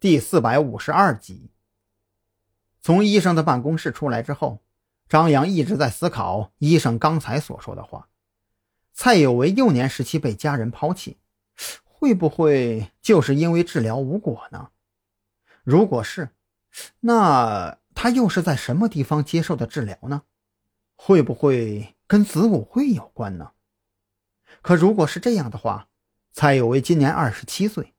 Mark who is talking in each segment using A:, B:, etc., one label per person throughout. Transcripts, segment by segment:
A: 第四百五十二集。从医生的办公室出来之后，张扬一直在思考医生刚才所说的话。蔡有为幼年时期被家人抛弃，会不会就是因为治疗无果呢？如果是，那他又是在什么地方接受的治疗呢？会不会跟子午会有关呢？可如果是这样的话，蔡有为今年二十七岁，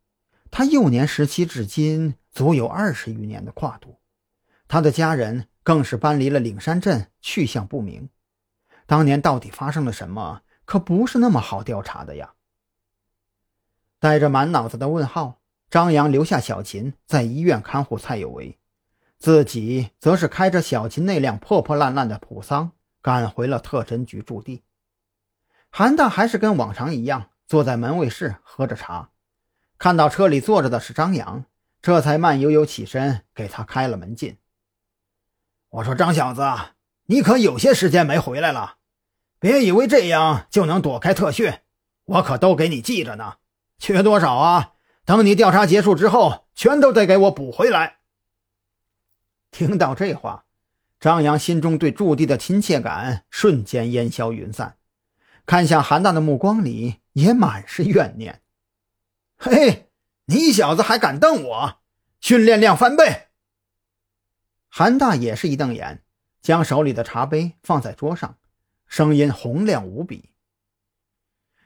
A: 他幼年时期至今足有二十余年的跨度，他的家人更是搬离了岭山镇，去向不明。当年到底发生了什么？可不是那么好调查的呀！带着满脑子的问号，张扬留下小琴在医院看护蔡有为，自己则是开着小琴那辆破破烂烂的普桑赶回了特侦局驻地。韩大还是跟往常一样坐在门卫室喝着茶，看到车里坐着的是张扬，这才慢悠悠起身给他开了门进。我说：“张小子，你可有些时间没回来了。”别以为这样就能躲开特训，我可都给你记着呢。缺多少啊？等你调查结束之后，全都得给我补回来。听到这话，张扬心中对驻地的亲切感瞬间烟消云散，看向韩大的目光里也满是怨念。嘿，你小子还敢瞪我？训练量翻倍！韩大也是一瞪眼，将手里的茶杯放在桌上。声音洪亮无比，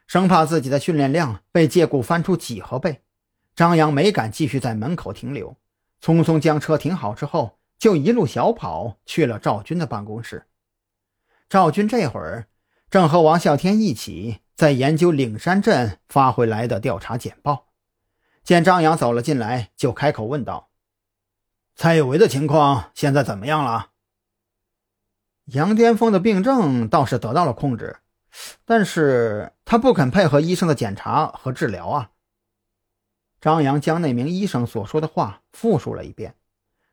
A: 生怕自己的训练量被借故翻出几何倍，张扬没敢继续在门口停留，匆匆将车停好之后，就一路小跑去了赵军的办公室。赵军这会儿正和王啸天一起在研究岭山镇发回来的调查简报，见张扬走了进来，就开口问道：“蔡有为的情况现在怎么样了？”杨巅峰的病症倒是得到了控制，但是他不肯配合医生的检查和治疗啊。张扬将那名医生所说的话复述了一遍，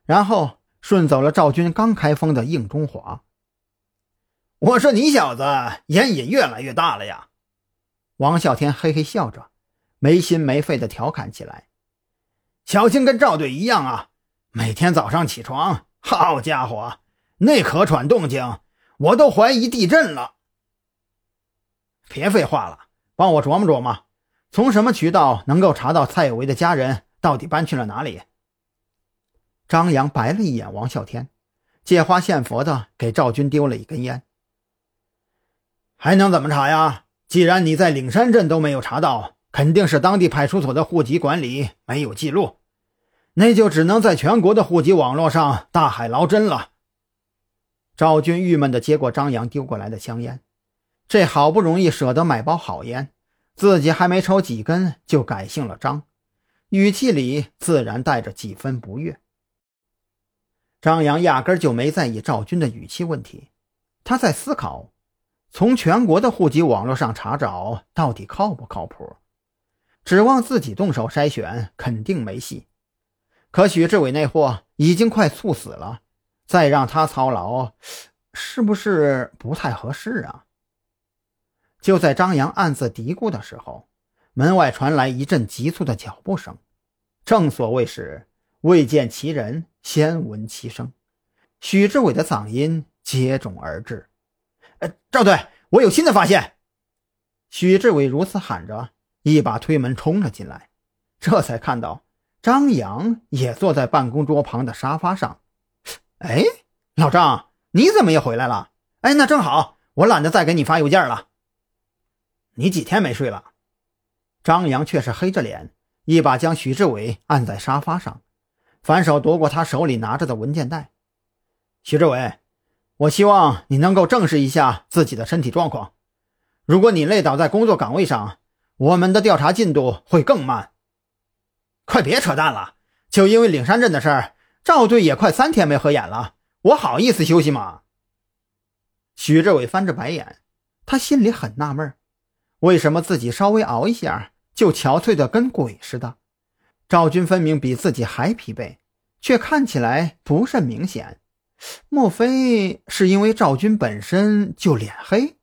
A: 然后顺走了赵军刚开封的应中华。我说你小子烟瘾越来越大了呀！王啸天嘿嘿笑着，没心没肺地调侃起来：“小青跟赵队一样啊，每天早上起床，好家伙！”那咳喘动静，我都怀疑地震了。别废话了，帮我琢磨琢磨，从什么渠道能够查到蔡有为的家人到底搬去了哪里？张扬白了一眼王啸天，借花献佛的给赵军丢了一根烟。还能怎么查呀？既然你在岭山镇都没有查到，肯定是当地派出所的户籍管理没有记录，那就只能在全国的户籍网络上大海捞针了。赵军郁闷地接过张扬丢过来的香烟，这好不容易舍得买包好烟，自己还没抽几根就改姓了张，语气里自然带着几分不悦。张扬压根就没在意赵军的语气问题，他在思考，从全国的户籍网络上查找到底靠不靠谱，指望自己动手筛选肯定没戏。可许志伟那货已经快猝死了。再让他操劳，是不是不太合适啊？就在张扬暗自嘀咕的时候，门外传来一阵急促的脚步声。正所谓是未见其人，先闻其声。许志伟的嗓音接踵而至：“呃，赵队，我有新的发现！”许志伟如此喊着，一把推门冲了进来，这才看到张扬也坐在办公桌旁的沙发上。哎，老张，你怎么也回来了？哎，那正好，我懒得再给你发邮件了。你几天没睡了？张扬却是黑着脸，一把将许志伟按在沙发上，反手夺过他手里拿着的文件袋。许志伟，我希望你能够正视一下自己的身体状况。如果你累倒在工作岗位上，我们的调查进度会更慢。快别扯淡了，就因为岭山镇的事儿。赵队也快三天没合眼了，我好意思休息吗？徐志伟翻着白眼，他心里很纳闷，为什么自己稍微熬一下就憔悴的跟鬼似的？赵军分明比自己还疲惫，却看起来不甚明显，莫非是因为赵军本身就脸黑？